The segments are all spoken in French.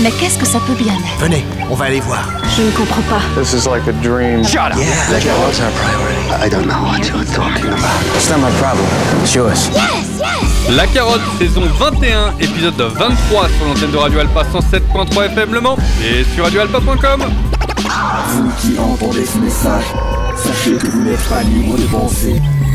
Mais qu'est-ce que ça peut bien être? Venez, on va aller voir. Je ne comprends pas. This is like a dream. Shut up. Yeah, la carotte, our priority? I don't know what you're talking about. It's not my problem. It's yours. La Carotte, saison 21, épisode 23 sur l'antenne de Radio Alpa 107.3 FM Le Mans et sur radioalpa.com. Vous qui entendez ce message, sachez que vous n'êtes pas libre de penser,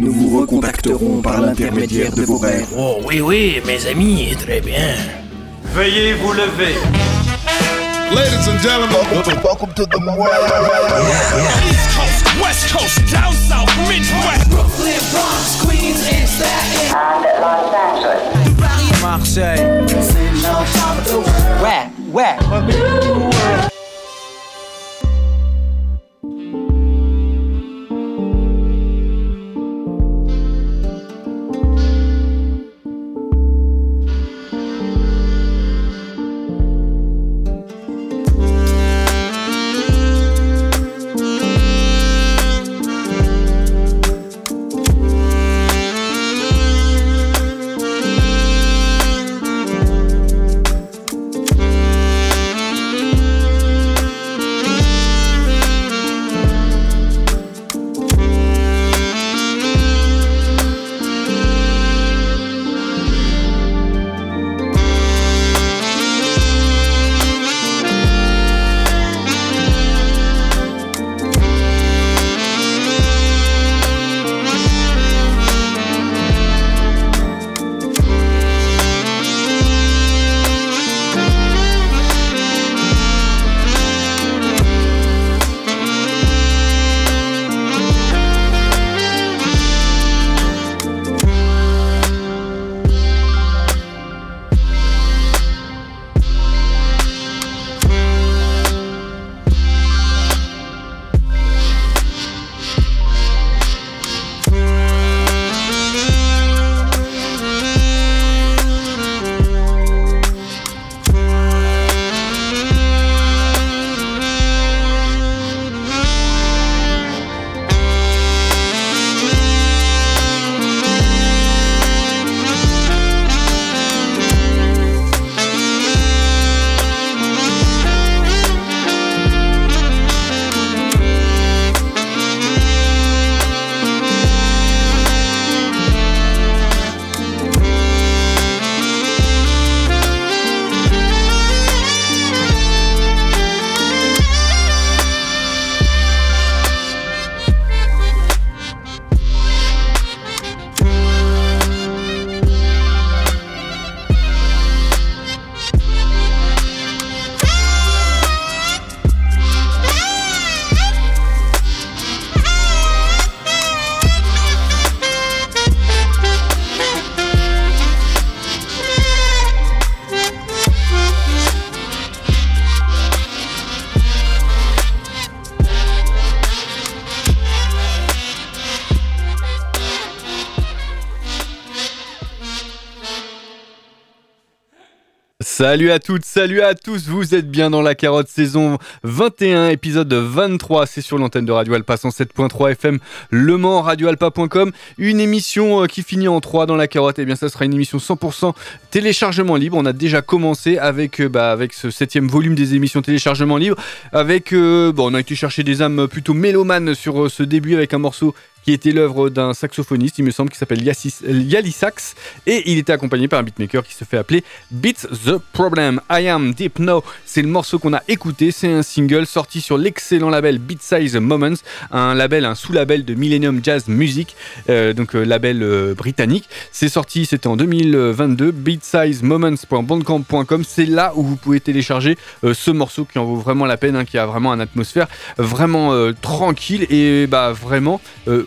Nous vous recontacterons par l'intermédiaire de vos rêves. Oh oui, oui, mes amis, très bien. Veuillez vous lever. Ladies and gentlemen, Welcome to the world. East Coast, West Coast, down south, Midwest. Brooklyn, Bronx, Queens, and Staten Marseille. Ouais, ouais. Salut à toutes, salut à tous, vous êtes bien dans la carotte saison 21, épisode 23, c'est sur l'antenne de Radio Alpa 107.3 FM, Le Mans, radioalpa.com, une émission euh, qui finit en 3 dans la carotte, et bien ça sera une émission 100% téléchargement libre, on a déjà commencé avec, euh, bah, avec ce septième volume des émissions téléchargement libre, avec, euh, bon on a été chercher des âmes plutôt mélomanes sur ce début avec un morceau qui était l'œuvre d'un saxophoniste, il me semble, qui s'appelle Yali Sax, et il était accompagné par un beatmaker qui se fait appeler Beats the Problem. I Am Deep Now, c'est le morceau qu'on a écouté, c'est un single sorti sur l'excellent label Beat Size Moments, un label, un sous-label de Millennium Jazz Music, euh, donc euh, label euh, britannique. C'est sorti, c'était en 2022, beatsizemoments.bandcamp.com, c'est là où vous pouvez télécharger ce morceau qui en vaut vraiment la peine, hein, qui a vraiment une atmosphère vraiment tranquille et bah vraiment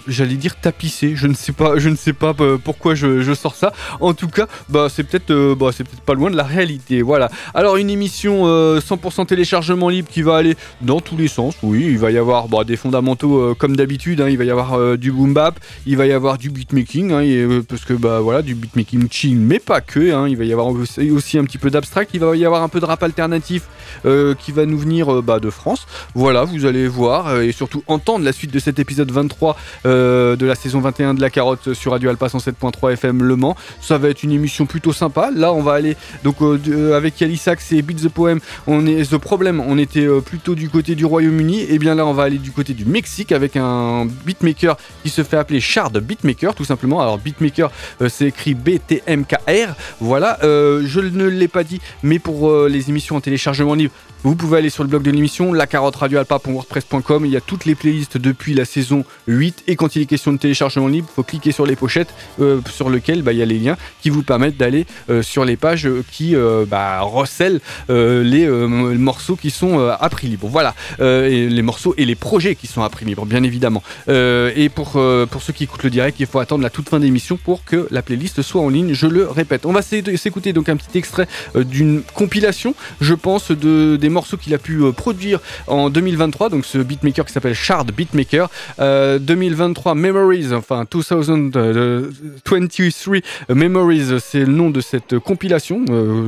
j'allais dire tapissé. Je ne sais pas, je ne sais pas euh, pourquoi je, je sors ça. En tout cas, bah c'est peut-être, euh, bah peut-être pas loin de la réalité. Voilà. Alors une émission euh, 100% téléchargement libre qui va aller dans tous les sens. Oui, il va y avoir bah, des fondamentaux euh, comme d'habitude. hein. Il va y avoir euh, du boom bap, il va y avoir du beatmaking, hein, euh, parce que bah voilà, du beatmaking chill, mais pas que. hein. Il va y avoir aussi un petit peu d'abstract. Il va y avoir un peu de rap alternatif euh, qui va nous venir euh, bah, de France. Voilà, vous allez voir euh, et surtout entendre la suite de cet épisode 23 euh, de la saison 21 de la carotte sur Radio Alpa 107.3 FM Le Mans. Ça va être une émission plutôt sympa. Là, on va aller donc euh, euh, avec et Beat the Poem. On est The Problem. On était euh, plutôt du côté du Royaume-Uni. Et bien là, on va aller du côté du Mexique avec un beatmaker qui se fait appeler Shard Beatmaker, tout simplement. Alors beatmaker, c'est écrit B-T-M-K-R. Voilà. je ne l'ai pas dit, mais pour les émissions en téléchargement libre. Vous pouvez aller sur le blog de l'émission, la carotte radioalpa.wordpress.com. Il y a toutes les playlists depuis la saison 8. Et quand il est question de téléchargement libre, il faut cliquer sur les pochettes euh, sur lesquelles bah, il y a les liens qui vous permettent d'aller euh, sur les pages euh, qui bah, recèlent les morceaux qui sont à prix libre. Voilà, les morceaux et les projets qui sont à prix libre, bien évidemment. Et pour, pour ceux qui écoutent le direct, il faut attendre la toute fin d'émission pour que la playlist soit en ligne. Je le répète. On va s'é- s'écouter donc un petit extrait d'une compilation, je pense, de, des morceaux qu'il a pu euh, produire en 2023. Donc ce beatmaker qui s'appelle Shard Beatmaker. Euh, 2023 Memories, enfin 2023 Memories, c'est le nom de cette compilation,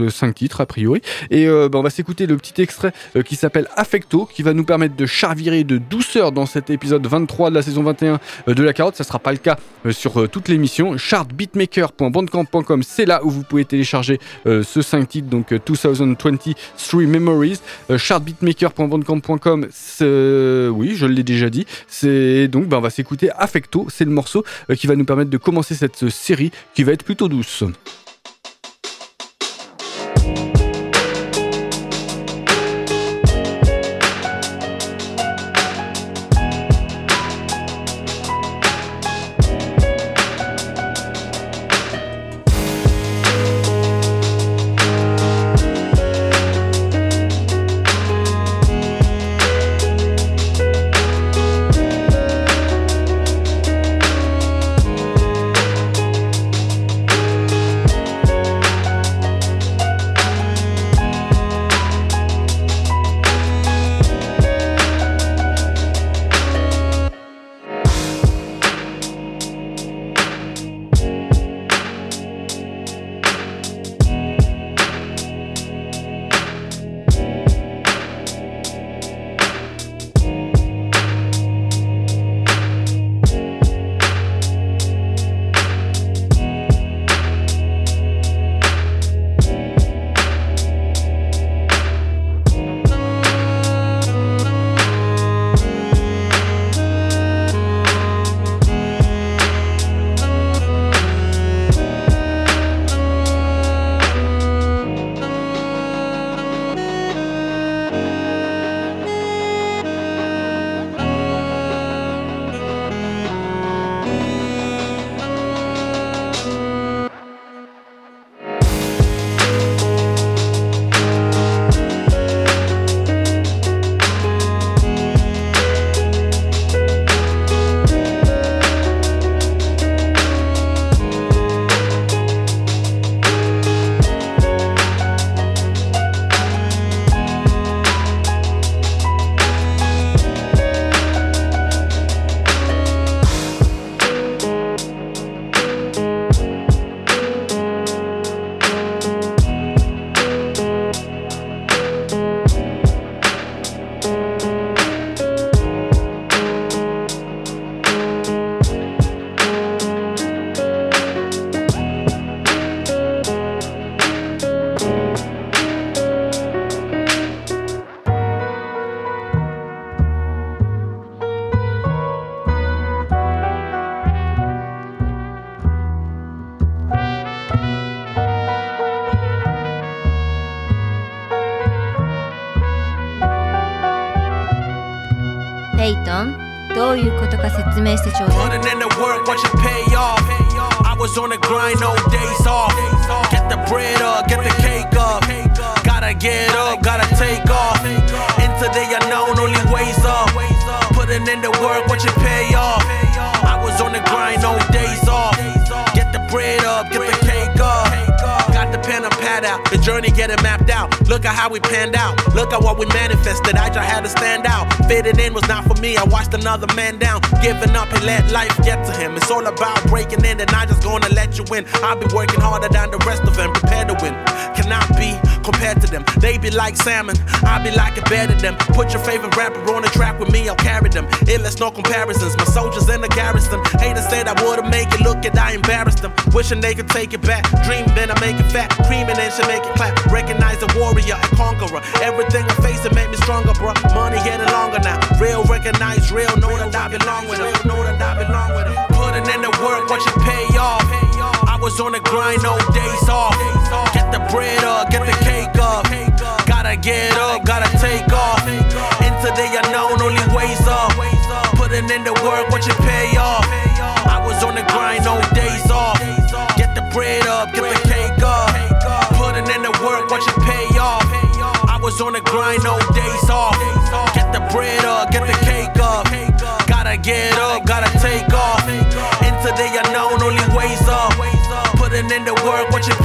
5 titres a priori. Et euh, bah, on va s'écouter le petit extrait euh, qui s'appelle Affecto, qui va nous permettre de charvirer de douceur dans cet épisode 23 de la saison 21 euh, de la carotte. Ça sera pas le cas euh, sur euh, toute l'émission. Shardbeatmaker.bandcamp.com, c'est là où vous pouvez télécharger euh, ce 5 titres, donc euh, 2023 Memories. Euh, Shardbeatmaker.bandcamp.com, c'est- oui, je l'ai déjà dit. C'est donc, bah, on va s'écouter Affecto, c'est le morceau euh, qui va nous permettre de commencer cette euh, série qui va être plutôt douce. Look at how we panned out. Look at what we manifested. I just had to stand out. Fitting in was not for me. I watched another man down. Giving up and let life get to him. It's all about breaking in and I just gonna let you in. I'll be working harder than the rest of them. Prepare to win. Cannot be compared to them. They be like salmon. I be like a better them. Put your favorite rapper on the track with me. I'll carry them. Illest no comparisons. My soldiers in the garrison. Haters said I wouldn't make it. Look at I embarrassed them. Wishing they could take it back. Dream then I make it fat. Creaming and should make it clap. Recognize a warrior and conqueror. Everything I face it make me stronger, bro. Money getting longer now. Real recognize real. Know that I belong with them. Know that I belong with them. Putting in the work, watch it pay off. Was on the grind, no days off. Get the bread up, get the cake up. Gotta get up, gotta take off. Into the unknown, only ways up. Putting in the work, watch it pay off. I was on the grind, no days off. Get the bread up, get the cake up. Putting in the work, watch it pay off. I was on the grind, no in the world, what you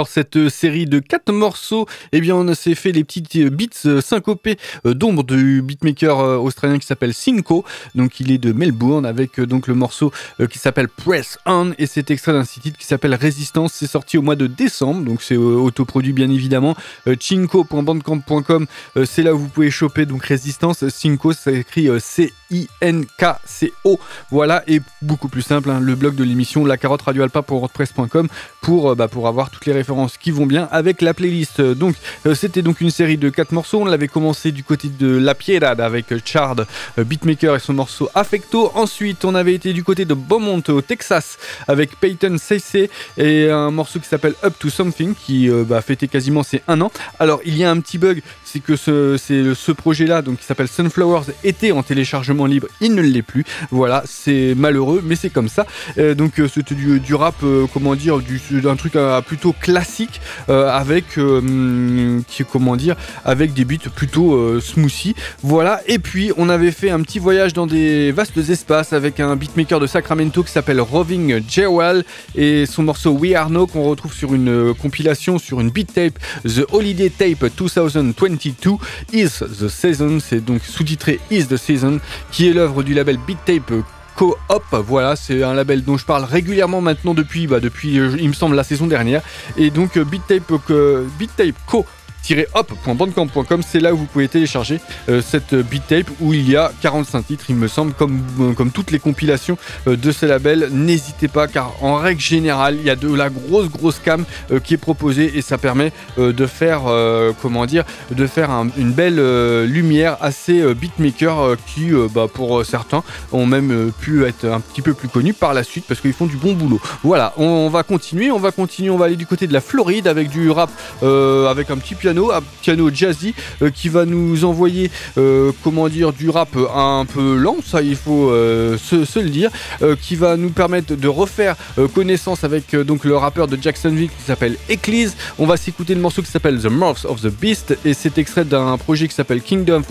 clore cette série de quatre morceaux, eh bien, on s'est fait les petites beats syncopés euh, d'ombre du beatmaker euh, australien qui s'appelle Cinco. Donc, il est de Melbourne avec euh, donc le morceau qui s'appelle Press On et c'est extrait d'un site qui s'appelle Résistance. C'est sorti au mois de décembre, donc c'est autoproduit bien évidemment. Cinco.bandcamp.com, c'est là où vous pouvez choper donc Résistance. Cinco, ça écrit C-I-N-K-C-O. Voilà, et beaucoup plus simple, hein, le blog de l'émission La Carotte Radio Alpa pour WordPress.com pour, bah, pour avoir toutes les références qui vont bien avec la playlist. Donc euh, c'était donc une série de quatre morceaux. On l'avait commencé du côté de La Piedad avec Chard euh, Beatmaker et son morceau Affecto. Ensuite on avait été du côté de Beaumont au Texas avec Peyton CC et un morceau qui s'appelle Up to Something qui euh, bah, fêtait quasiment ses un an. Alors il y a un petit bug, c'est que ce, ce projet-là, donc qui s'appelle Sunflowers, était en téléchargement libre, il ne l'est plus. Voilà, c'est malheureux, mais c'est comme ça. donc c'était du, rap, comment dire, du, d'un truc plutôt classique euh, avec euh, qui, comment dire avec des beats plutôt euh, smoothie voilà et puis on avait fait un petit voyage dans des vastes espaces avec un beatmaker de Sacramento qui s'appelle Roving Jewel et son morceau We Are No qu'on retrouve sur une compilation sur une beat tape The Holiday Tape 2022 Is the Season c'est donc sous-titré Is the Season qui est l'œuvre du label Beat Tape Co-op. Voilà, c'est un label dont je parle régulièrement maintenant depuis, bah, depuis euh, il me semble, la saison dernière. Et donc, euh, BitTape, euh, BitTape Co hop.bandcamp.com, c'est là où vous pouvez télécharger euh, cette beat tape où il y a 45 titres, il me semble, comme, euh, toutes les compilations euh, de ces labels. N'hésitez pas, car en règle générale, il y a de la grosse, grosse cam qui est proposée et ça permet de faire, comment dire, de faire une belle lumière à ces beatmakers qui, bah, pour certains, ont même pu être un petit peu plus connus par la suite parce qu'ils font du bon boulot. Voilà, on, va continuer, on va continuer, on va aller du côté de la Floride avec du rap, avec un petit piano un piano jazzy euh, qui va nous envoyer, euh, comment dire, du rap un peu lent, ça il faut euh, se, le dire, qui va nous permettre de refaire connaissance avec donc le rappeur de Jacksonville qui s'appelle Eclise. On va s'écouter le morceau qui s'appelle The Morphs of the Beast et c'est extrait d'un projet qui s'appelle Kingdom,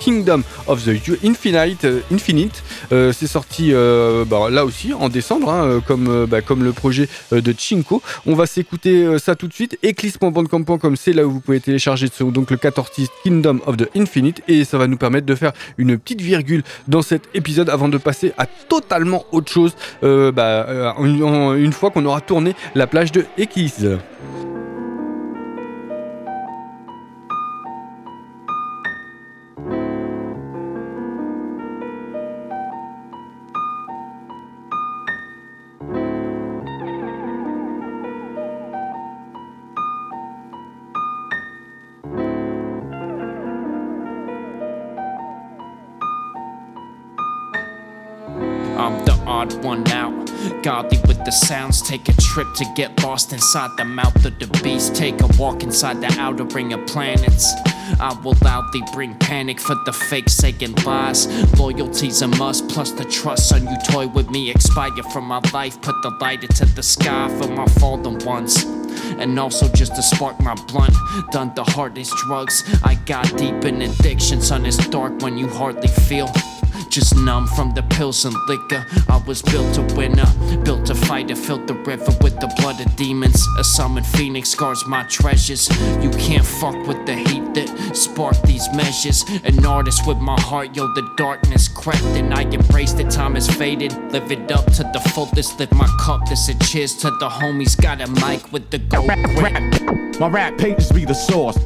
Kingdom of the Infinite. Infinite. c'est sorti bah, là aussi en décembre, hein, comme, bah, comme le projet de Chinko. On va s'écouter ça tout de suite. Eclise.bandcamp.com, c'est là où vous pouvez télécharger donc le 14 Kingdom of the Infinite et ça va nous permettre de faire une petite virgule dans cet épisode avant de passer à totalement autre chose euh, bah, euh, une, fois qu'on aura tourné la plage de Ekis. The sounds, take a trip to get lost inside the mouth of the beast. Take a walk inside the outer ring of planets. I will loudly bring panic for the fake and lies. Loyalty's a must, plus the trust on you toy with me. Expire from my life, put the light into the sky for my fallen ones. And also just to spark my blunt, done the hardest drugs. I got deep in addiction, son, it's dark when you hardly feel just numb from the pills and liquor. I was built to winner, built to fight to fill the river with the blood of demons. A summoned phoenix guards my treasures. You can't fuck with the heat that sparked these measures. An artist with my heart, yo, the darkness crept and I embraced it. Time has faded, live it up to the fullest. Lift my cup, this a cheers to the homies. Got a mic with the gold. My rap pages be the source.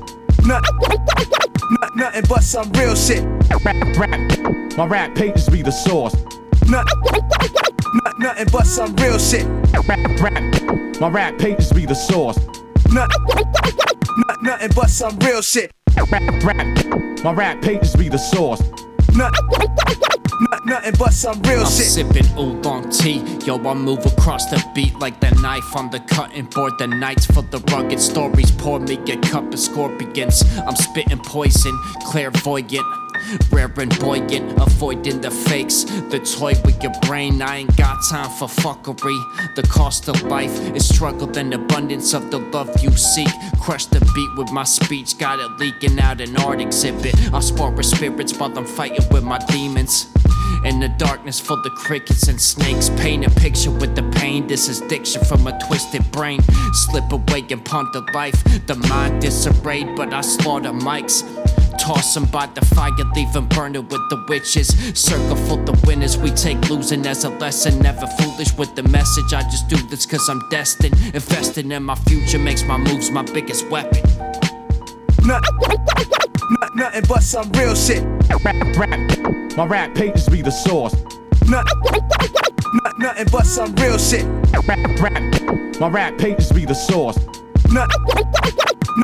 Not, nothing but some real shit. Rap, rap. My rap pages be the source. Not, not, nothing but some real shit. Rap, rap. My rap pages be the source. Not, not, nothing but some real shit. Rap, rap. My rap pages be the source. Not, not, nothing but some real I'm shit. sipping oolong tea, yo. I move across the beat like the knife on the cutting board. The nights for the rugged stories. Pour me a cup of scorpions. I'm spitting poison, clairvoyant. Rare and buoyant, avoiding the fakes. The toy with your brain, I ain't got time for fuckery. The cost of life is struggle and abundance of the love you seek. Crush the beat with my speech, got it leaking out an art exhibit. I spar with spirits while I'm fighting with my demons. In the darkness, full of crickets and snakes. Paint a picture with the pain. This is diction from a twisted brain. Slip away and ponder life. The mind disarrayed, but I slaughter mics. Toss them by the fire, leave them burning with the witches. Circle full the winners, we take losing as a lesson. Never foolish with the message, I just do this cause I'm destined. Investing in my future makes my moves my biggest weapon. Not, not, nothing but some real shit. My rap pages be the source. Not, not, nothing but some real shit. Rap, rap. My rap pages be the source. Not,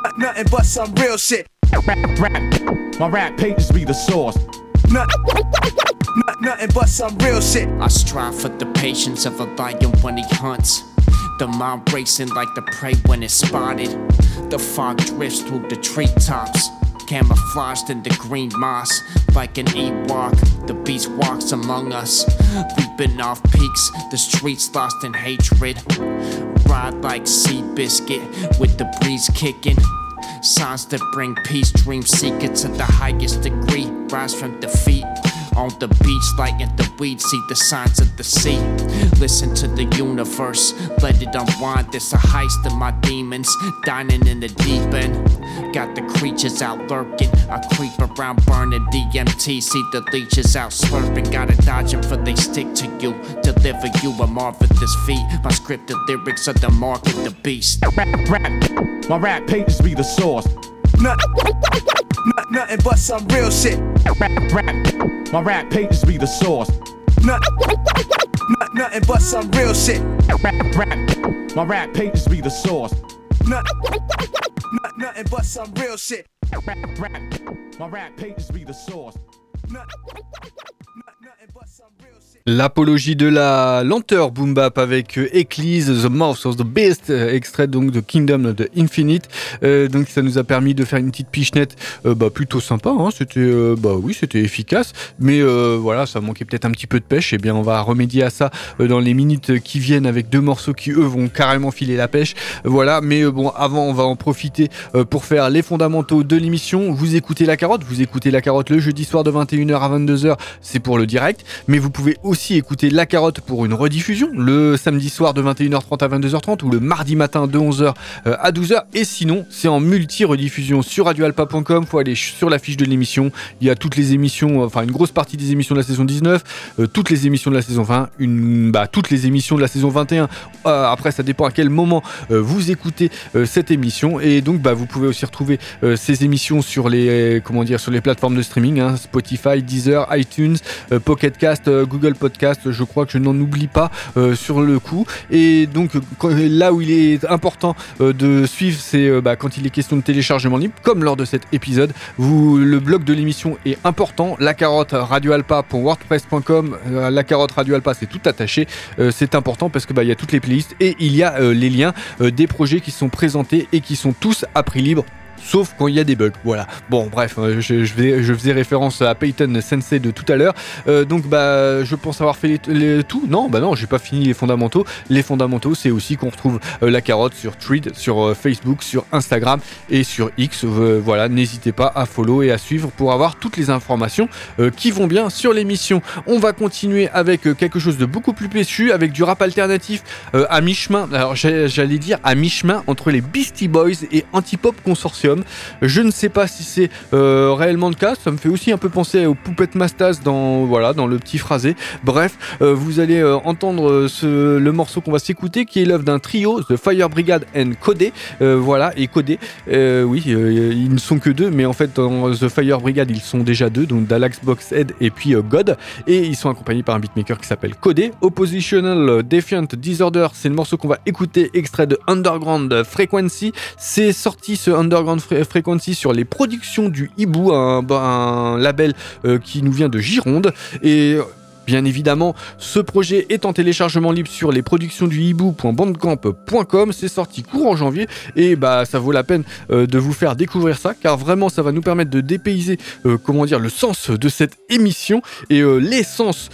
not, nothing but some real shit. Rap, rap. My rap pages be the source. Not, not, nothing but some real shit. I strive for the patience of a lion when he hunts. The mind racing like the prey when it's spotted. The fog drifts through the treetops. Camouflaged in the green moss, like an Ewok, the beast walks among us. Leaping off peaks, the streets lost in hatred. Ride like sea biscuit, with the breeze kicking. Signs that bring peace, dream seeker to the highest degree. Rise from defeat. On the beach, lighting the weed, see the signs of the sea. Listen to the universe, let it unwind. There's a heist of my demons, dining in the deep end. Got the creatures out lurking. I creep around burning DMT, see the leeches out slurping. Gotta dodge them for they stick to you. Deliver you a marvelous feat. My scripted lyrics are the mark of the beast. Rap, rap. My rap pages be the source. Not, nothing but some real shit. Rap, rap. My rap pages be the source. Not, not, nothing but some real shit. Rap, rap. My rap pages be the source. Not, not, nothing but some real shit. Rap, rap. My rap pages be the source. Not, not, nothing L'apologie de la lenteur boom bap avec euh, The Mouth of the Beast, euh, extrait donc de Kingdom of the Infinite. Euh, donc ça nous a permis de faire une petite pichenette euh, bah, plutôt sympa. Hein. C'était bah oui, c'était efficace, mais voilà, ça manquait peut-être un petit peu de pêche. Et eh bien, on va remédier à ça dans les minutes qui viennent avec deux morceaux qui eux vont carrément filer la pêche. Voilà, mais bon, avant, on va en profiter pour faire les fondamentaux de l'émission. Vous écoutez la carotte, vous écoutez la carotte le jeudi soir de 21h à 22h, c'est pour le direct, mais vous pouvez aussi aussi écouter La Carotte pour une rediffusion le samedi soir de 21h30 à 22h30 ou le mardi matin de 11h à 12h. Et sinon, c'est en multi-rediffusion sur radioalpa.com. Faut aller sur la fiche de l'émission. Il y a toutes les émissions, enfin une grosse partie des émissions de la saison 19, euh, toutes les émissions de la saison 20, une, bah, toutes les émissions de la saison 21. Euh, après, ça dépend à quel moment euh, vous écoutez cette émission. Et donc, bah, vous pouvez aussi retrouver ces émissions sur les, comment dire, sur les plateformes de streaming, hein, Spotify, Deezer, iTunes, Pocket Cast, Google Podcast. Je crois que je n'en oublie pas sur le coup. Et donc, là où il est important de suivre, c'est bah, quand il est question de téléchargement libre, comme lors de cet épisode. Vous, le blog de l'émission est important. La carotte radioalpa.wordpress.com. la carotte radioalpa, c'est tout attaché. c'est important parce que bah, il y a toutes les playlists et il y a les liens des projets qui sont présentés et qui sont tous à prix libre sauf quand il y a des bugs. Voilà. Bon, bref, euh, je, faisais référence à Peyton Sensei de tout à l'heure. Euh, donc, bah, je pense avoir fait tout. Non, bah non, j'ai pas fini les fondamentaux. Les fondamentaux, c'est aussi qu'on retrouve euh, la carotte sur Tweet, sur Facebook, sur Instagram et sur X. voilà, n'hésitez pas à follow et à suivre pour avoir toutes les informations qui vont bien sur l'émission. On va continuer avec quelque chose de beaucoup plus péchu, avec du rap alternatif à mi-chemin. Alors, j'allais dire à mi-chemin entre les Beastie Boys et Antipop Consortium. Je ne sais pas si c'est euh, réellement le cas. Ça me fait aussi un peu penser aux Poupettes Mastas dans, voilà, dans le petit phrasé. Bref, euh, vous allez euh, entendre le morceau qu'on va s'écouter qui est l'œuvre d'un trio, The Fire Brigade and Codé. voilà, et Codé, oui, ils ne sont que deux, mais en fait, dans The Fire Brigade, ils sont déjà deux, donc Dalax Boxhead et puis God. Et ils sont accompagnés par un beatmaker qui s'appelle Codé. Oppositional Defiant Disorder, c'est le morceau qu'on va écouter, extrait de Underground Frequency. C'est sorti ce Underground Sur les productions du Hibou, un, un label euh, qui nous vient de Gironde. Et Bien évidemment, ce projet est en téléchargement libre sur les productions du hibou.bandcamp.com. C'est sorti courant janvier et bah ça vaut la peine euh, de vous faire découvrir ça car vraiment ça va nous permettre de dépayser euh, comment dire le sens de cette émission et euh, l'essence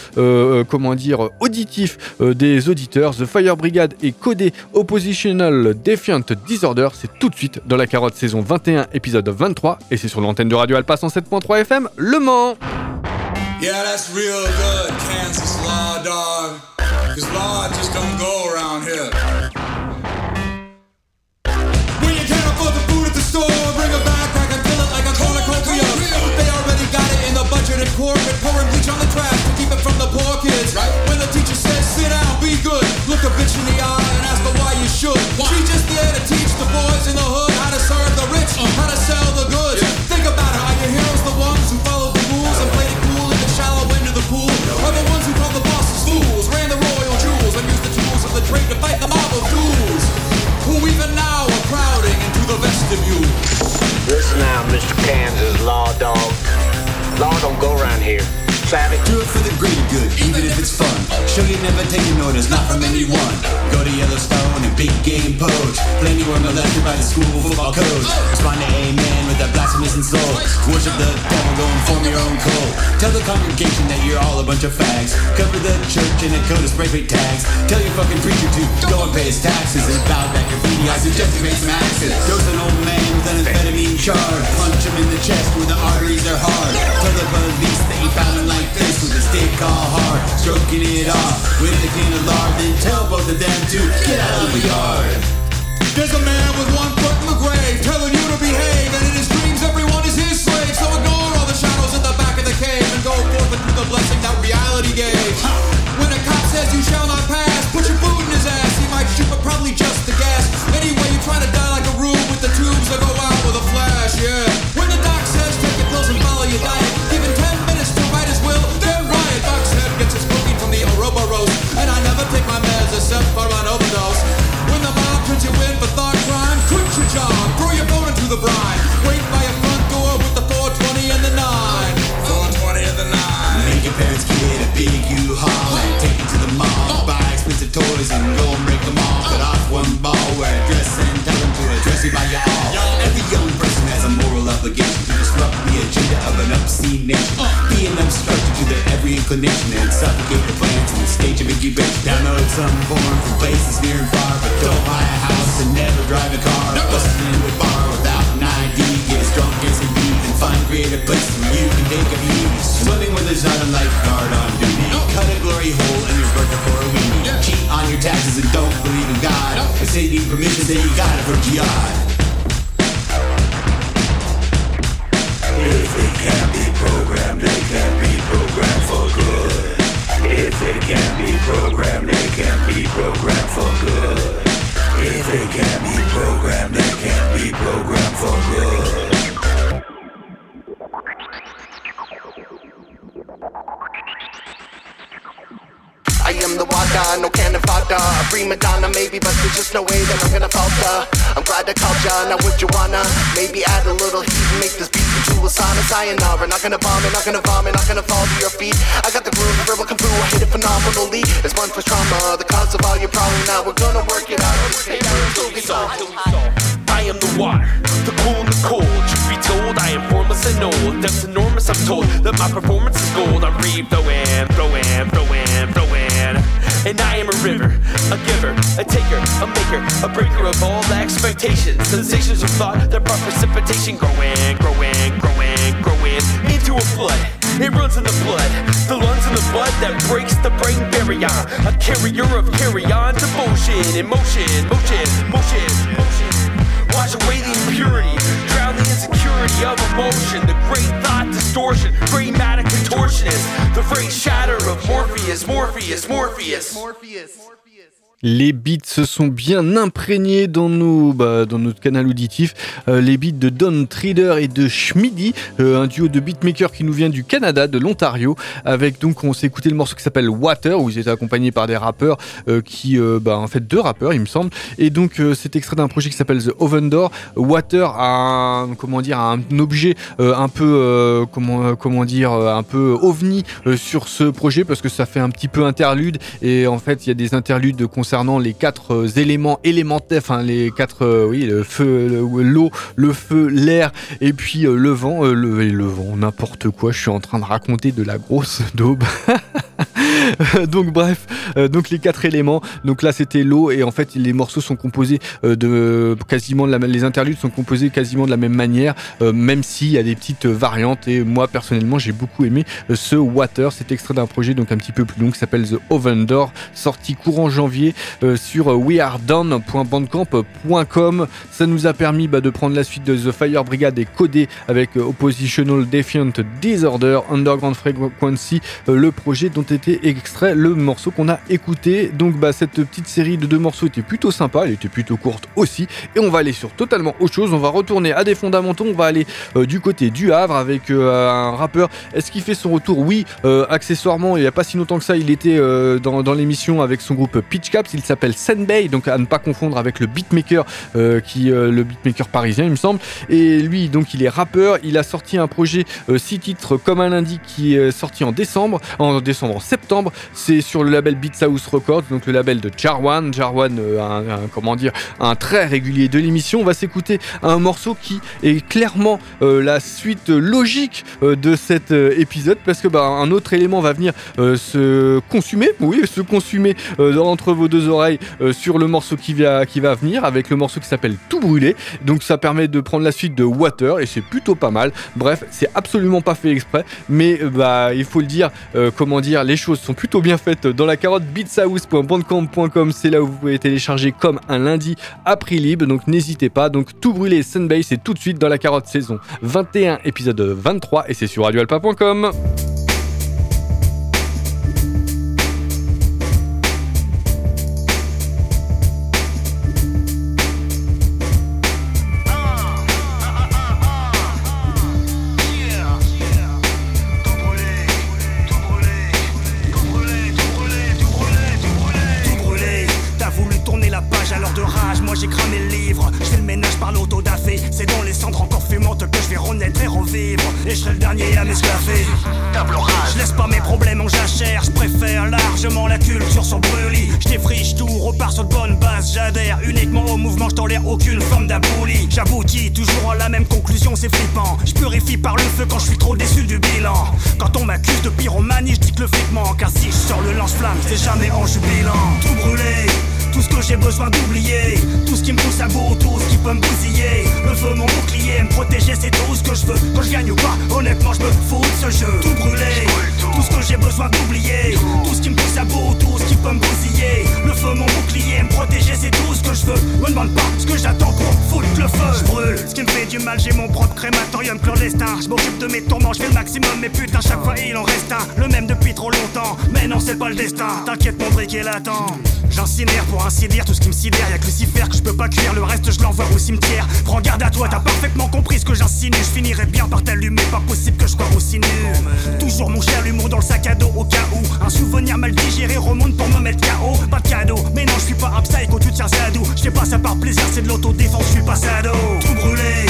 comment dire auditif des auditeurs. The Fire Brigade et Codé Oppositional Defiant Disorder. C'est tout de suite dans la carotte saison 21 épisode 23 et c'est sur l'antenne de Radio Alpha 107.3 FM Le Mans. Yeah, that's real good, Kansas law, dog. Cause law just don't go around here. When you can't afford the food at the store, bring a backpack and fill it like a cornucopia. They already got it in the budget and corporate, pouring bleach on the trash to keep it from the poor kids. Right? When the teacher says, sit down, be good, look a bitch in the eye and ask her why you should. She just there to teach the boys in the hood how to serve the rich, uh-huh. how to sell the goods. Think about it, are your heroes the ones who follow the rules and play it cool in the shallow end of the pool? Are the ones who called the bosses fools, ran the royal jewels, and used the tools of the trade to fight the mob of fools? Who even now are crowding into the vestibule? Listen now, Mr. Kansas Law Dog. Law don't go around here. Savvy? Do it for the greater good, even if it's fun. Show you never taking orders, not from anyone. Go to Yellowstone and big game poach. Blame you were molested by the school football coach. Respond to amen with that blasphemous insult. Worship the devil, go and form your own cult. Tell the congregation that you're all a bunch of fags. Cover the church in a coat of spray paint tags. Tell your fucking preacher to go and pay his taxes and bow back graffiti. I suggest you make some axes. Dose an old man with an amphetamine charge. Punch him in the chest where the arteries are hard. Tell the police that you found him like this with a stick all hard. Stroking it off with a can of lard. Then tell both of them to get out of the yard. There's a man with one foot in the grave telling you to behave, and in his dreams everyone is his slave. So ignore all the shadows in the back of the cave and go forth into the blessing that reality gave. When a cop says you shall not pass, put your boot in his ass. He might shoot, but probably just the gas. Obscene nation. Be an to their every inclination and suffocate the plans in the stage of incubation. Download some porn from places near and far, but don't buy a house and never drive a car. Busting into a bar without an ID, get as drunk as you need and find creative places where you can take a view. Swimming with there's not a lifeguard on duty. Cut a glory hole in your burger for a weenie. Cheat on your taxes and don't believe in God. Say you need permission, say you got it from jihad. Programmed, they can't be programmed for good. If it can't be programmed, they can't be programmed for good. If it can't be programmed, they can't be programmed for good. I am the water, no can vodka. A maybe, but there's just no way that I'm gonna falter. I'm glad I called ya, now would you wanna? Maybe add a little heat and make this beat into a sauna sayonara. Not gonna vomit, not gonna vomit, not gonna fall to your feet. I got the groove, the verbal kung fu, I hit it phenomenally. It's one for trauma, the cause of all your problems. Now we're gonna work it out. Let's take it until. I am the water, the cool and the cold. Truth be told, I am formless and old. Depth's enormous, I'm told that my performance is gold. I reap, throw in, throw And I am a river, a giver, a taker, a maker, a breaker of all expectations. Sensations of thought that brought precipitation growing, growing, growing, growing into a flood. It runs in the blood, the lungs in the blood that breaks the brain barrier. A carrier of carry on devotion, emotion, motion, motion, motion. Wash away the impurity, drown the insecurity of emotion, the great thought distortion, matter contortionist, the phrase shatter of Morpheus, Morpheus, Morpheus, Morpheus. Les beats se sont bien imprégnés dans, bah, dans notre canal auditif. Euh, les beats de Don Trader et de Schmidi, euh, un duo de beatmakers qui nous vient du Canada, de l'Ontario. Avec donc, on s'est écouté le morceau qui s'appelle Water, où ils étaient accompagnés par des rappeurs euh, qui, euh, bah, en fait, deux rappeurs, il me semble. Et donc, c'est extrait d'un projet qui s'appelle The Oven Door. Water un, comment dire, un objet un peu, comment, comment dire, un peu ovni sur ce projet parce que ça fait un petit peu interlude. Et en fait, il y a des interludes concernant les quatre euh, éléments élémentaires, enfin les quatre, euh, oui, le feu, le- l'eau, le feu, l'air et puis euh, le vent, le vent, n'importe quoi. Je suis en train de raconter de la grosse daube. Donc bref, euh, donc les quatre éléments. Donc là c'était l'eau et en fait les morceaux sont composés euh, de quasiment la, les interludes sont composés quasiment de la même manière, euh, même s'il y a des petites variantes. Et moi personnellement j'ai beaucoup aimé euh, ce Water. C'est extrait d'un projet donc un petit peu plus long qui s'appelle The Oven Door, sorti courant janvier euh, sur wearedone.bandcamp.com. Ça nous a permis bah, de prendre la suite de The Fire Brigade et codé avec euh, Oppositional Defiant Disorder Underground Frequency, euh, le projet dont était extrait le morceau qu'on a écouté. Donc bah, cette petite série de deux morceaux était plutôt sympa, elle était plutôt courte aussi. Et on va aller sur totalement autre chose. On va retourner à des fondamentaux. On va aller euh, du côté du Havre avec euh, un rappeur. Est-ce qu'il fait son retour? Oui, euh, accessoirement, il n'y a pas si longtemps que ça, il était dans, dans l'émission avec son groupe Pitch Caps. Il s'appelle Senbei, donc à ne pas confondre avec le beatmaker, qui, le beatmaker parisien, il me semble. Et lui, donc, il est rappeur. Il a sorti un projet euh, six titres comme un lundi qui est sorti en décembre, en décembre, en septembre. C'est sur le label Beats House Records, donc le label de Jarwan. Jarwan, euh, un, comment dire, un très régulier de l'émission. On va s'écouter un morceau qui est clairement euh, la suite logique euh, de cet épisode parce que bah, un autre élément va venir se consumer, oui, se consumer entre vos deux oreilles sur le morceau qui va, qui va venir avec le morceau qui s'appelle Tout brûler. Donc ça permet de prendre la suite de Water et c'est plutôt pas mal. Bref, c'est absolument pas fait exprès, mais bah il faut le dire, comment dire, les choses sont plutôt bien faites dans la carotte beatshouse.bandcamp.com. C'est là où vous pouvez télécharger comme un lundi à prix libre. Donc n'hésitez pas. Donc tout brûler Sunbase c'est tout de suite dans la carotte saison 21 épisode 23 et c'est sur radioalpa.com. j'adhère uniquement au mouvement, je tolère aucune forme d'abouli. J'aboutis toujours à la même conclusion, c'est flippant. Je purifie par le feu quand je suis trop déçu du bilan. Quand on m'accuse de pyromanie, je dis que le flic manque. Car si je sors le lance-flamme, c'est jamais en jubilant. Tout brûlé, tout ce que j'ai besoin d'oublier. Tout ce qui me pousse à bout, tout ce qui peut me bousiller. Le feu, mon bouclier, me protéger, c'est tout ce que je veux. Quand je gagne ou pas, honnêtement, je me fous de ce jeu. Tout brûler, tout ce que j'ai besoin d'oublier. Tout ce qui me pousse à bout, tout ce qui peut me bousiller. Le feu, mon bouclier, me protéger, c'est tout ce que je veux. Me demande pas ce que j'attends pour foutre le feu. Je brûle, ce qui me fait du mal, j'ai mon propre crématorium clandestin. Je m'occupe de mes tourments, je fais le maximum, mais putain, chaque fois il en reste un. Le même depuis trop longtemps, mais non, c'est pas le destin. T'inquiète, mon briquet l'attend. J'incinère pour ainsi dire tout ce qui me sidère. Y'a que Lucifer que je peux pas cuire, le reste je l'envoie au cimetière. Prends garde à toi, t'as parfaitement compris ce que j'insinue. Je finirai bien par t'allumer, pas possible que je sois aussi nul. Toujours mon cher l'humour dans le sac à dos au cas où un souvenir mal digéré remonte pour me mettre KO. Pas de cadeau, mais non, je suis pas un psycho, tu tiens ça doux. Je fais pas ça par plaisir, c'est de l'autodéfense, je suis pas sado. Tout brûlé.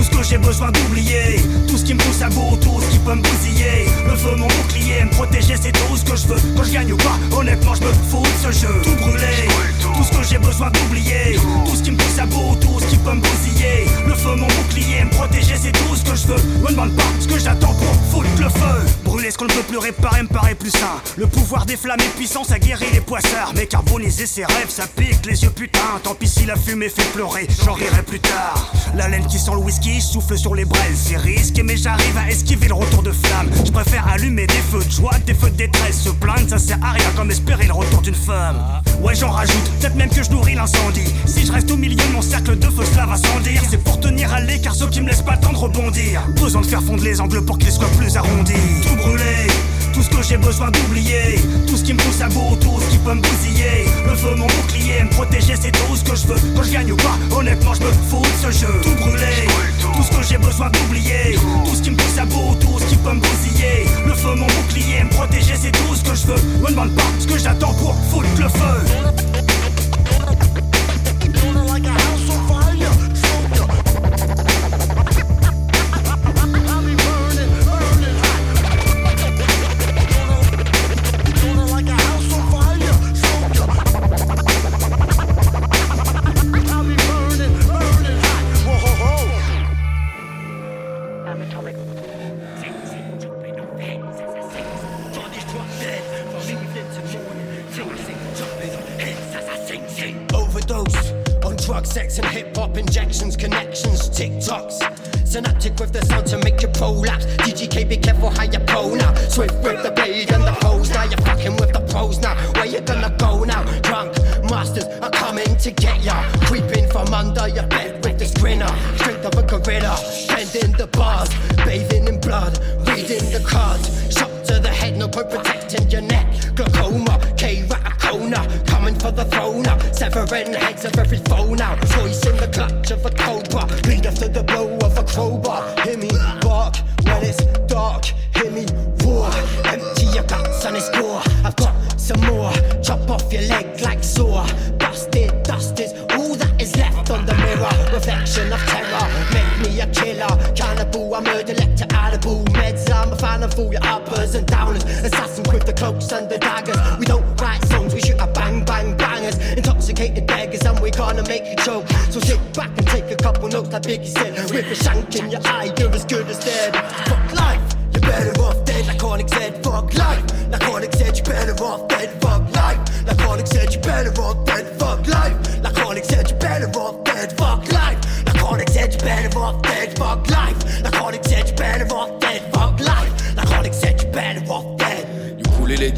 Tout ce que j'ai besoin d'oublier, tout ce qui me pousse à bout, tout ce qui peut me bousiller. Le feu, mon bouclier, me protéger, c'est tout ce que je veux. Quand je gagne ou pas, honnêtement, je me fous de ce jeu. Tout brûler, tout ce que j'ai besoin d'oublier, tout ce qui me pousse à bout, tout ce qui peut me bousiller. Le feu, mon bouclier, me protéger, c'est tout ce que je veux. Me demande pas ce que j'attends pour foutre le feu. Brûler ce qu'on ne peut plus réparer me paraît plus sain. Le pouvoir des flammes et puissant, ça guérit les poissards. Mais carboniser ses rêves, ça pique les yeux, putain. Tant pis si la fumée fait pleurer, j'en rirai plus tard. La laine qui sent le whisky souffle sur les braises, c'est risqué, mais j'arrive à esquiver le retour de flamme. Je préfère allumer des feux de joie, des feux de détresse. Se plaindre, ça sert à rien comme espérer le retour d'une femme. Ouais, j'en rajoute, peut-être même que je nourris l'incendie. Si je reste au milieu de mon cercle de feu, cela va sans dire. C'est pour tenir à l'écart ceux qui me laissent pas le temps de rebondir. Besoin de faire fondre les angles pour qu'ils soient plus arrondis. Tout brûler. Tout ce que j'ai besoin d'oublier, tout ce qui me pousse à bout, tout ce qui peut me bousiller. Le feu, mon bouclier, me protéger, c'est tout ce que je veux. Quand je gagne ou pas, honnêtement, je me fous de ce jeu. Tout brûler, tout ce que j'ai besoin d'oublier, tout ce qui me pousse à bout, tout ce qui peut me bousiller. Le feu, mon bouclier, me protéger, c'est tout ce que je veux. Me demande pas ce que j'attends pour foutre le feu. Uppers and downers. Assassins with the cloaks and the daggers. We don't write songs, we shoot a bang, bang, bangers. Intoxicated beggars, and we're gonna make you choke. So sit back and take a couple notes like Biggie said. With a shank in your eye, you're as good as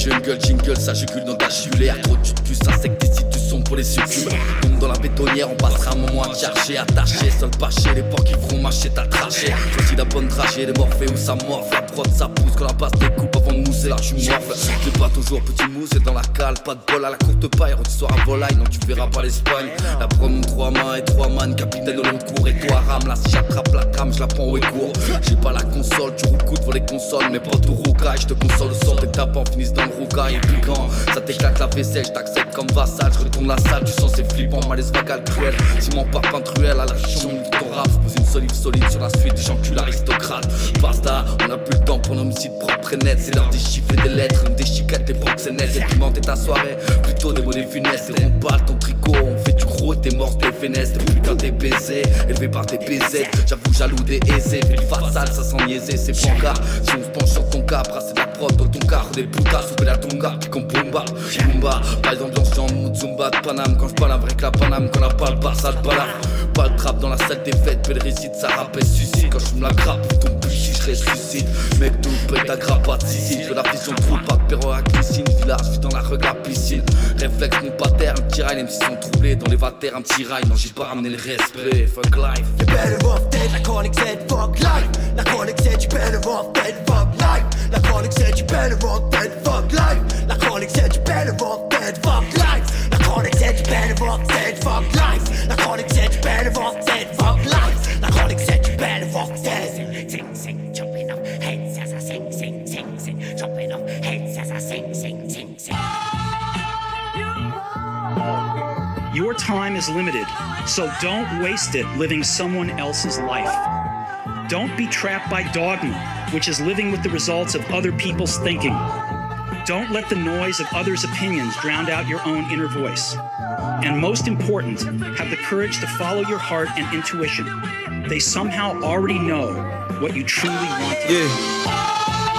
Jungles, jingle, ça jugule dans ta julaire. Trop de puces, insecticides du son pour les succubes. Tombe dans la bétonnière, on passera un moment à te chercher, attaché. Seul pas les porcs qui feront marcher ta trachée. Choisis la bonne trachée, les morphées où ça morfe. La prod, ça pousse quand la basse découpe mousser. Là, tu morfles. Pas toujours petit mousse et dans la cale, pas de bol à la courte paille. Tu soir à volaille, non, tu verras pas l'Espagne. La promo, trois mains et trois man, capitaine de long cours. Et toi, rame, là, si j'attrape la trame, je la prends au court. J'ai pas la console, tu coup pour les consoles. Mais pas tout roucaille, je te console le sort. Tes tapants finissent dans le roucaille. Et puis quand ça t'éclate la vaisselle, je t'accepte comme vassal. Je retourne la salle, tu sens c'est flippant, malaise vagal cruel. Simon par pintruel à la chambre rap. Pose une solive solide sur la suite des gens cul aristocrates. Basta, on a plus le temps pour l'homicide propre et net. C'est l'heure des chiffres et des lettres, des chicates, des proxénètes. C'est pimenter ta soirée, plutôt des mots des funestes. Et on balle ton tricot, on fait du gros, t'es mort, t'es fénesse. T'es putain, t'es baisé, élevé par tes baisers. J'avoue, jaloux des aisés, du fatal, ça sent niaiser, c'est bancard. Si on se penche sur ton brasser de la prod dans ton car, des putas, souffler la tonga, puis qu'on bomba, bomba. Par exemple, j'en suis en mood zumba de Paname, quand je parle avec la Paname, quand la parle pas, ça. Pas le trap dans la salle des défaite, belle récite, ça rappelle suicide. Quand je me la grappe, ton bouchi, je ressuscite. Mec, tout peut ta grappe à Sicile. La vision trop pas perro à glycine. Village, je dans la regard piscine. Réflexe, mon pater, un petit rail, même s'ils sont troublés. Dans les vatères, un petit rail. Non, j'ai pas ramené le respect. Fuck life. You better off dead, la chronique said fuck life. La chronique said you better off dead, fuck life. La chronique said you better off dead, fuck life. La chronique said you better off dead, fuck life. Better off dead, fuck life. Better off dead, fuck life. Better off dead. Sing, sing, jumping off heads as I sing, sing, sing, sing. Jumping off heads as I sing, sing, sing, sing. Your time is limited, so don't waste it living someone else's life. Don't be trapped by dogma, which is living with the results of other people's thinking. Don't let the noise of others' opinions drown out your own inner voice. And most important, have the courage to follow your heart and intuition. They somehow already know what you truly want do.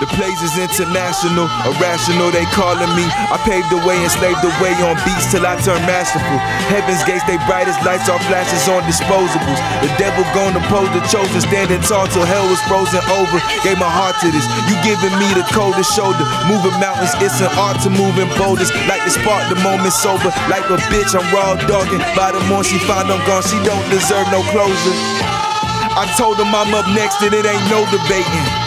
The place is international, irrational, they calling me. I paved the way, and enslaved the way on beats till I turn masterful. Heaven's gates, they brightest lights off flashes on disposables. The devil gonna pose the chosen, standing tall till hell was frozen over. Gave my heart to this, you giving me the coldest shoulder. Moving mountains, it's an art to moving boulders. Like the spark, the moment sober. Like a bitch, I'm raw dogging. By the more she find I'm gone, she don't deserve no closure. I told them I'm up next and it ain't no debating.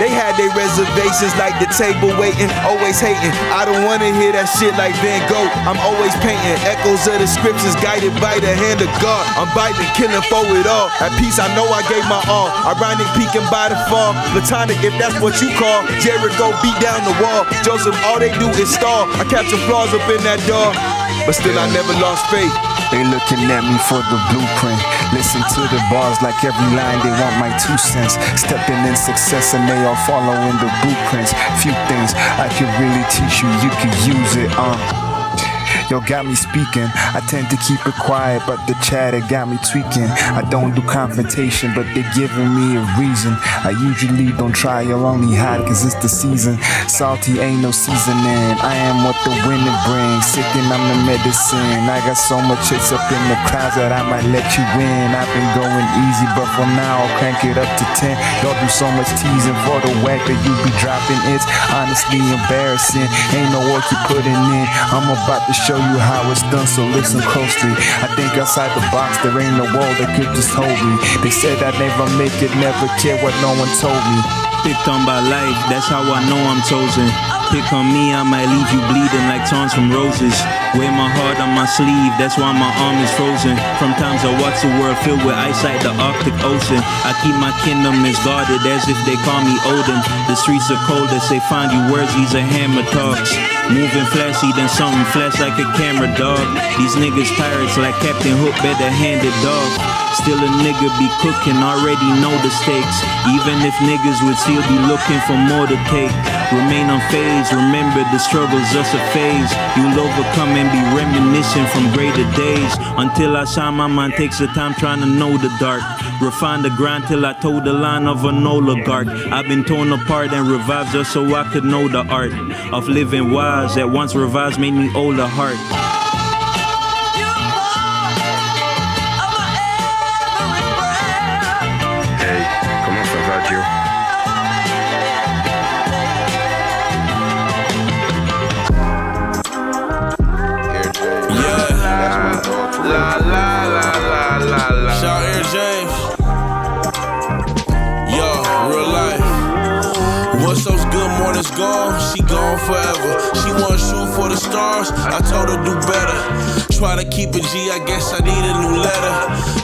They had their reservations like the table waiting, always hating. I don't wanna hear that shit like Van Gogh. I'm always painting echoes of the scriptures guided by the hand of God. I'm biting, killing for it all. At peace, I know I gave my all. Ironic peeking by the fall. Platonic, if that's what you call. Jericho beat down the wall. Joseph, all they do is stall. I capture flaws up in that door. But still, I never lost faith. They looking at me for the blueprint. Listen to the bars like every line, they want my two cents. Stepping in success and they all following the blueprints. Few things I can really teach you, you can use it, uh. Yo, got me speaking. I tend to keep it quiet, but the chatter got me tweaking. I don't do confrontation, but they're giving me a reason. I usually don't try, you'll only hide cause it's the season. Salty ain't no seasoning. I am what the winter brings. Sick and I'm the medicine. I got so much hits up in the crowds that I might let you in. I've been going easy, but for now I'll crank it up to 10. Y'all do so much teasing for the whack that you be dropping. It's honestly embarrassing. Ain't no work you putting in. I'm about to show you how it's done, so listen closely. I think outside the box, there ain't no wall that could just hold me. They said I'd never make it, never care what no one told me. Picked on by life, that's how I know I'm chosen. Pick on me, I might leave you bleeding like thorns from roses. Wear my heart on my sleeve, that's why my arm is frozen. From times I watch the world filled with ice like the Arctic Ocean. I keep my kingdom as guarded as if they call me Odin. The streets are cold as they find you words, these are hammer talks. Moving flashy than something flash like a camera dog. These niggas pirates like Captain Hook, better hand it dog. Still a nigga be cooking, already know the stakes. Even if niggas would still be looking for more to take. Remain unfazed, remember the struggle's just a phase. You'll overcome and be reminiscing from greater days. Until I shine, my mind takes the time trying to know the dark. Refine the grind till I toe the line of an oligarch. I've been torn apart and revived just so I could know the art of living wise. That once revised made me older heart. I told her do better. Try to keep it G. I guess I need a new letter.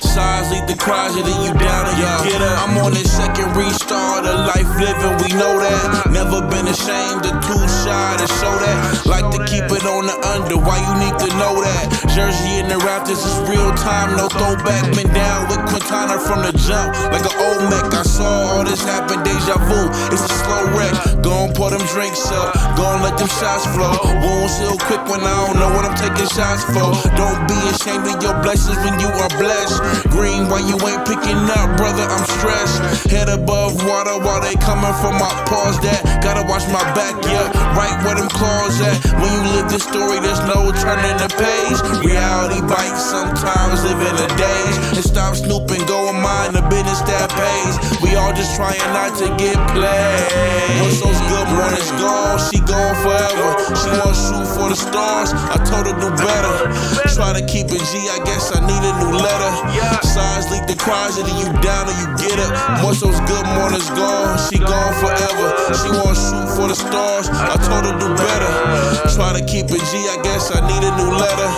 Size lead the cries, and then you down and you get up. I'm on this second restart of life living. We know that. Never been ashamed or too shy to show that. Like to keep it on the under. Why you need to know that? Jersey and the Raptors is real time, no throwback. Been down with Quintana from the jump, like an old mech. I saw all this happen, deja vu. It's a slow wreck. Gon' pour them drinks up, gon' let them shots flow. Wounds heal quick when I don't know what I'm taking shots for. Don't be ashamed of your blessings when you are blessed. Green, why you ain't picking up, brother? I'm stressed. Head above water while they coming from my paws. That gotta watch my back, yeah. Right where them claws at. When you live this story, there's no turning the page. Reality bites sometimes, living the days. And stop snooping, go and mind the business that pays. We all just trying not to get played. Once those good mornings gone, she gone forever. She want shoot for the stars. I told her do better. Try to keep it G, I guess I need a new letter. Size leak the cries, either you down or you get it. Once those good mornings gone, she gone forever. She wanna shoot for the stars. I told her do better. Try to keep it G, I guess I need a new letter.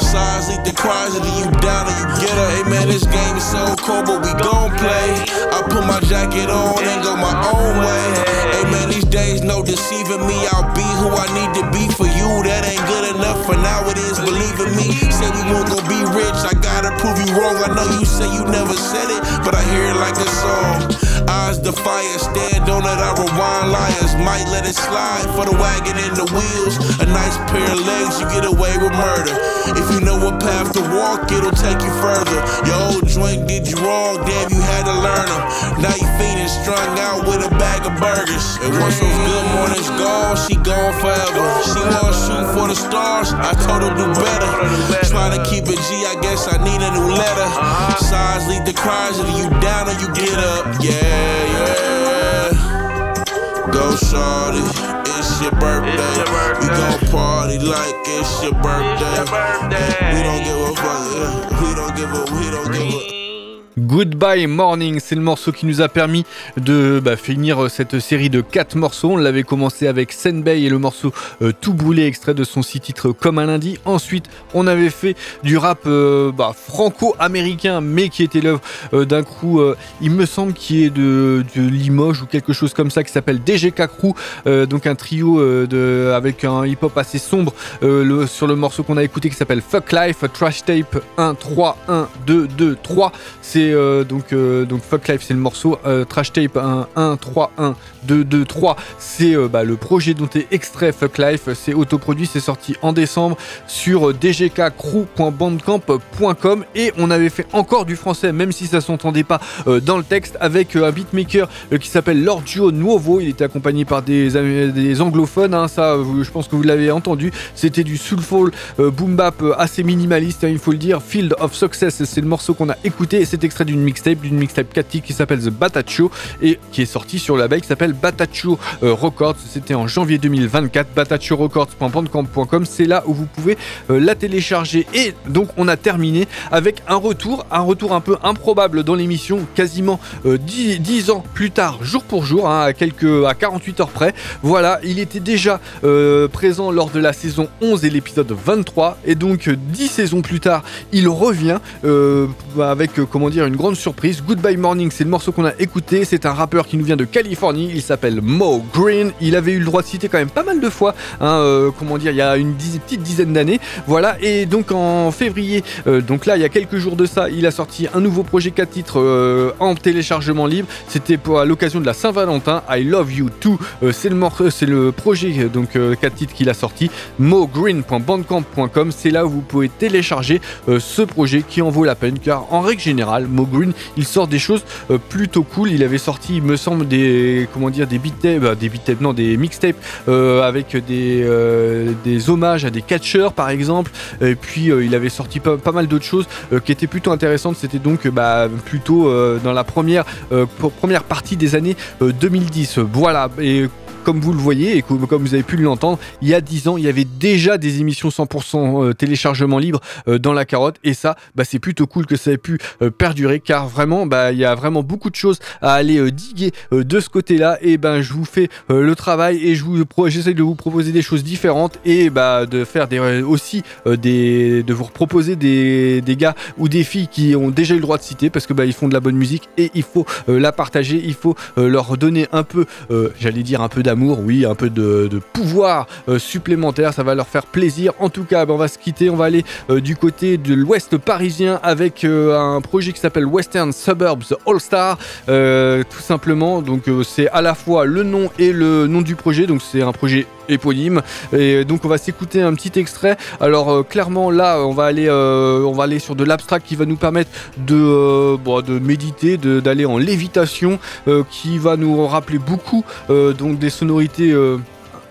Size leak the cries, either you down or you get her. Hey man, this game is so cold, but we gon' play. I put my jacket on and go my own way. Hey man, these days no deceiving me. I'll be who I need to be for you. That ain't good enough for now. Believe in me. Say we won't go be rich. I gotta prove you wrong. I know you say you never said it, but I hear it like a song. Eyes fire, stand on it. I rewind liars. Might let it slide for the wagon and the wheels. A nice pair of legs, you get away with murder. If you know what path to walk, it'll take you further. Your old joint did you wrong, damn, you had to learn them. Now you feeling strung out with a bag of burgers. And once those good mornings gone, she gone forever. She want shoot for the stars, I told her do better. Trying to keep it G, I guess I need a new letter. Size lead the cries, either you down or you get up. Yeah, yeah. Go shorty, it's your birthday. We gon' party like it's your birthday. We don't give a fuck. yeah. We don't give a. We don't give a. Goodbye Morning, c'est le morceau qui nous a permis de bah, finir cette série de 4 morceaux. On l'avait commencé avec Senbei et le morceau euh, Tout Boulé, extrait de son six titres Comme un lundi. Ensuite, on avait fait du rap euh, bah, franco-américain, mais qui était l'œuvre euh, d'un crew, euh, il me semble, qui est de, Limoges ou quelque chose comme ça, qui s'appelle DGK Crew. euh, donc un trio euh, avec un hip-hop assez sombre euh, sur le morceau qu'on a écouté qui s'appelle Fuck Life, Trash Tape 1, 3, 1, 2, 2, 3. C'est euh, donc, euh, donc Fuck Life, c'est le morceau. Euh, Trash Tape 1, 1, 3, 1, 2, 2, 3. C'est bah, le projet dont est extrait Fuck Life. C'est autoproduit, c'est sorti en décembre sur dgkcrew.bandcamp.com. Et on avait fait encore du français, même si ça s'entendait pas dans le texte, avec un beatmaker qui s'appelle Lorgio Nuovo. Il était accompagné par des, anglophones, hein, ça je pense que vous l'avez entendu. C'était du soulful boom bap assez minimaliste, hein, il faut le dire. Field of Success, c'est le morceau qu'on a écouté d'une mixtape, d'une mixtape 4 titres qui s'appelle The Bataccio et qui est sorti sur le label qui s'appelle Bataccio euh, Records. C'était en janvier 2024. BatacioRecords.bandcamp.com, c'est là où vous pouvez euh, la télécharger. Et donc on a terminé avec un retour, un retour un peu improbable dans l'émission, quasiment euh, 10, 10 ans plus tard, jour pour jour, hein, à, quelques, à 48 heures près. Voilà, il était déjà euh, présent lors de la saison 11 et l'épisode 23. Et donc euh, 10 saisons plus tard, il revient euh, avec, euh, comment dire, une grande surprise. Goodbye Morning, c'est le morceau qu'on a écouté. C'est un rappeur qui nous vient de Californie. Il s'appelle Mo Green. Il avait eu le droit de citer quand même pas mal de fois, hein, euh, comment dire, il y a une petite dizaine d'années. Voilà, et donc en février, euh, donc là, il y a quelques jours de ça, il a sorti un nouveau projet 4 titres euh, en téléchargement libre. C'était pour à l'occasion de la Saint-Valentin. I Love You Too. C'est le morceau, c'est le projet donc 4 titres qu'il a sorti. MoGreen.bandcamp.com. C'est là où vous pouvez télécharger ce projet qui en vaut la peine, car en règle générale, Mo Green, il sort des choses euh, plutôt cool. Il avait sorti, il me semble, des comment dire, des beat tapes, bah, des beat tapes, non, des mixtapes euh, avec des euh, des hommages à des catcheurs par exemple. Et puis il avait sorti pas, mal d'autres choses qui étaient plutôt intéressantes. C'était donc bah, plutôt dans la première première partie des années euh, 2010. Voilà et comme vous le voyez et comme vous avez pu l'entendre, il y a 10 ans, il y avait déjà des émissions 100% euh, téléchargement libre euh, dans la carotte. Et ça, bah, c'est plutôt cool que ça ait pu euh, perdurer car vraiment, bah, il y a vraiment beaucoup de choses à aller diguer de ce côté-là. Et ben je vous fais le travail et je vous j'essaie de vous proposer des choses différentes et bah, de faire des, aussi des, de vous proposer des, gars ou des filles qui ont déjà eu le droit de citer parce que ils font de la bonne musique et il faut la partager, il faut leur donner un peu, j'allais dire un peu d'amour oui, un peu de, pouvoir euh, supplémentaire, ça va leur faire plaisir. En tout cas, ben, on va se quitter, on va aller euh, du côté de l'ouest parisien avec euh, un projet qui s'appelle Western Suburbs All Star, tout simplement. Donc c'est à la fois le nom et le nom du projet, donc c'est un projet éponyme et donc on va s'écouter un petit extrait alors clairement là on va aller on va aller sur de l'abstract qui va nous permettre de méditer d'aller en lévitation qui va nous rappeler beaucoup donc des sonorités euh,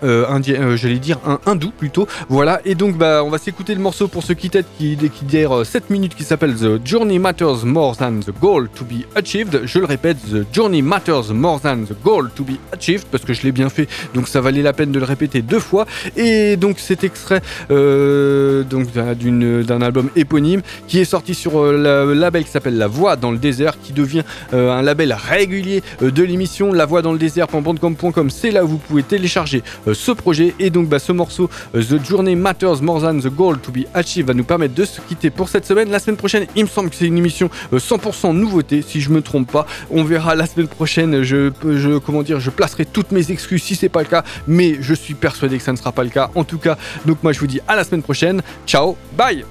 euh, indien, euh, j'allais dire un hindou plutôt. Voilà, et donc bah, on va s'écouter le morceau pour ceux qui t'aident qui, qui dure euh, 7 minutes qui s'appelle The Journey Matters More Than the Goal to be Achieved. Je le répète, The Journey Matters More Than the Goal to be Achieved parce que je l'ai bien fait, donc ça valait la peine de le répéter deux fois. Et donc cet extrait euh, d'un- album éponyme qui est sorti sur euh, le label qui s'appelle La Voix dans le désert, qui devient euh, un label régulier euh, de l'émission. La Voix dans le désert.bandcamp.com, c'est là où vous pouvez télécharger euh, ce projet. Et donc bah, ce morceau, euh, The Journey Matters More Than the Goal to be Achieved, va nous permettre de se quitter pour cette semaine. La semaine prochaine, il me semble que c'est une émission euh, 100% nouveauté, si je me trompe pas. On verra la semaine prochaine. Je, je comment dire, je placerai toutes mes excuses si c'est pas le cas, mais je suis persuadé que ça ne sera pas le cas. En tout cas, donc moi je vous dis à la semaine prochaine. Ciao, bye.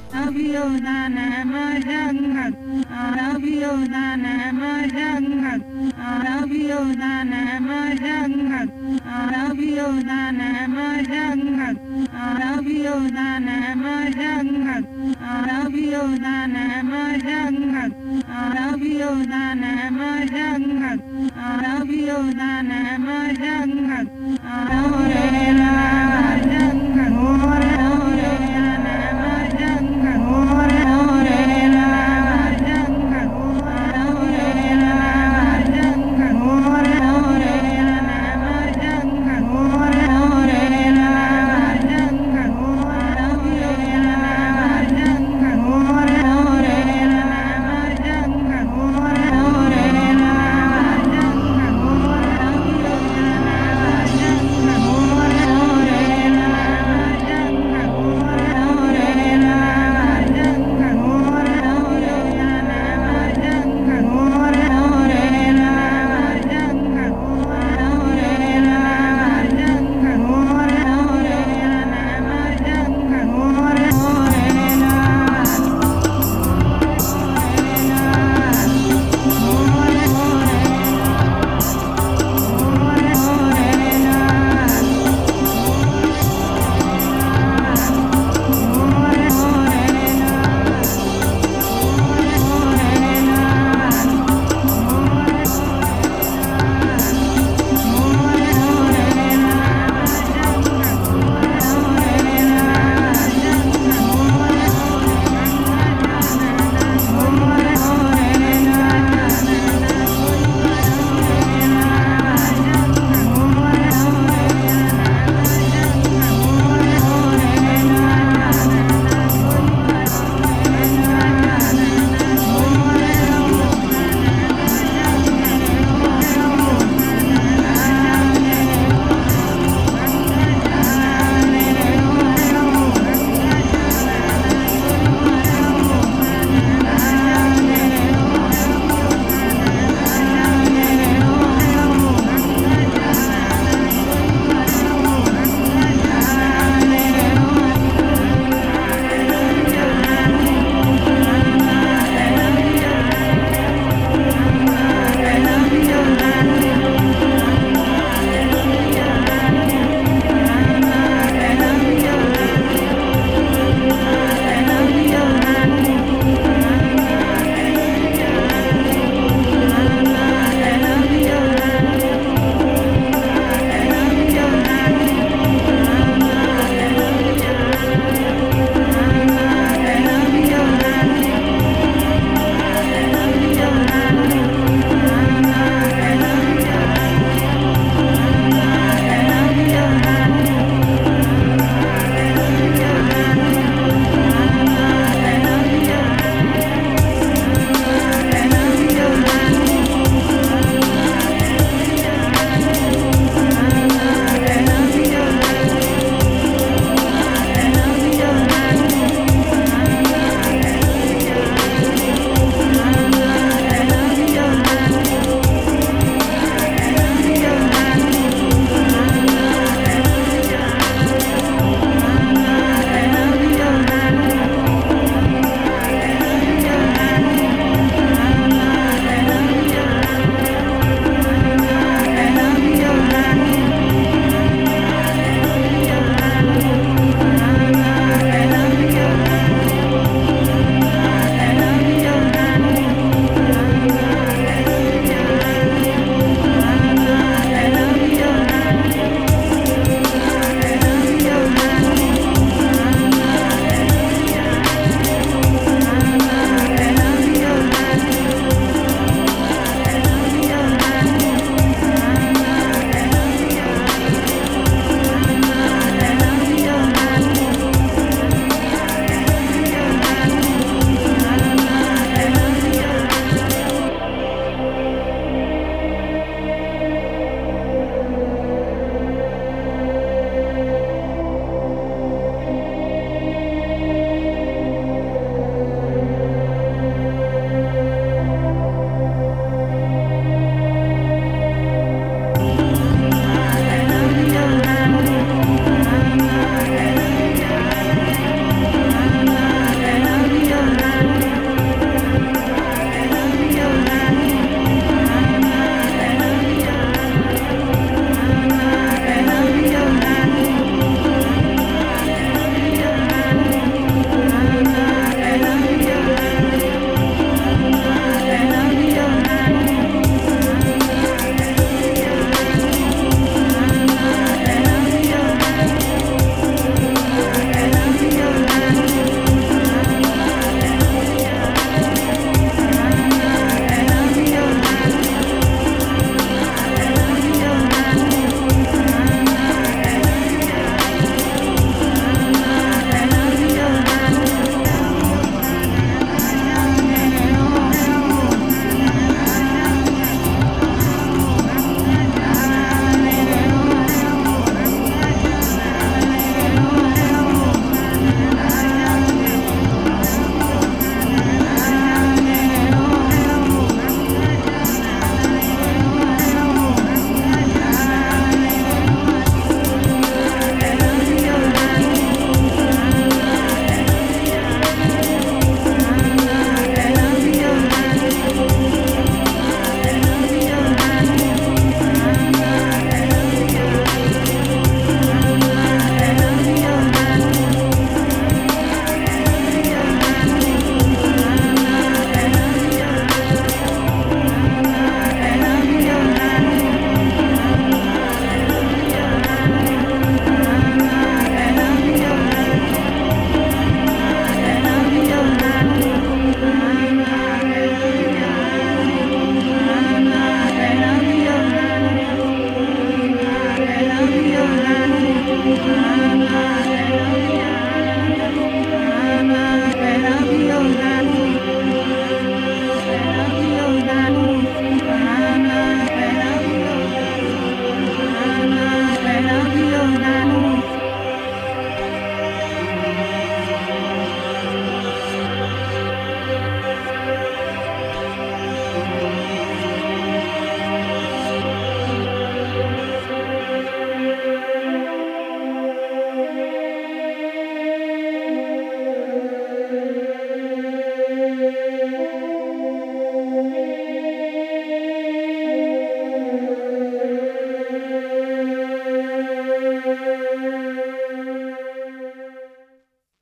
Muhammad. I love you, Nana Muhammad. I love you, Nana Muhammad. I love you, Nana I love you, Nana I love you, Nana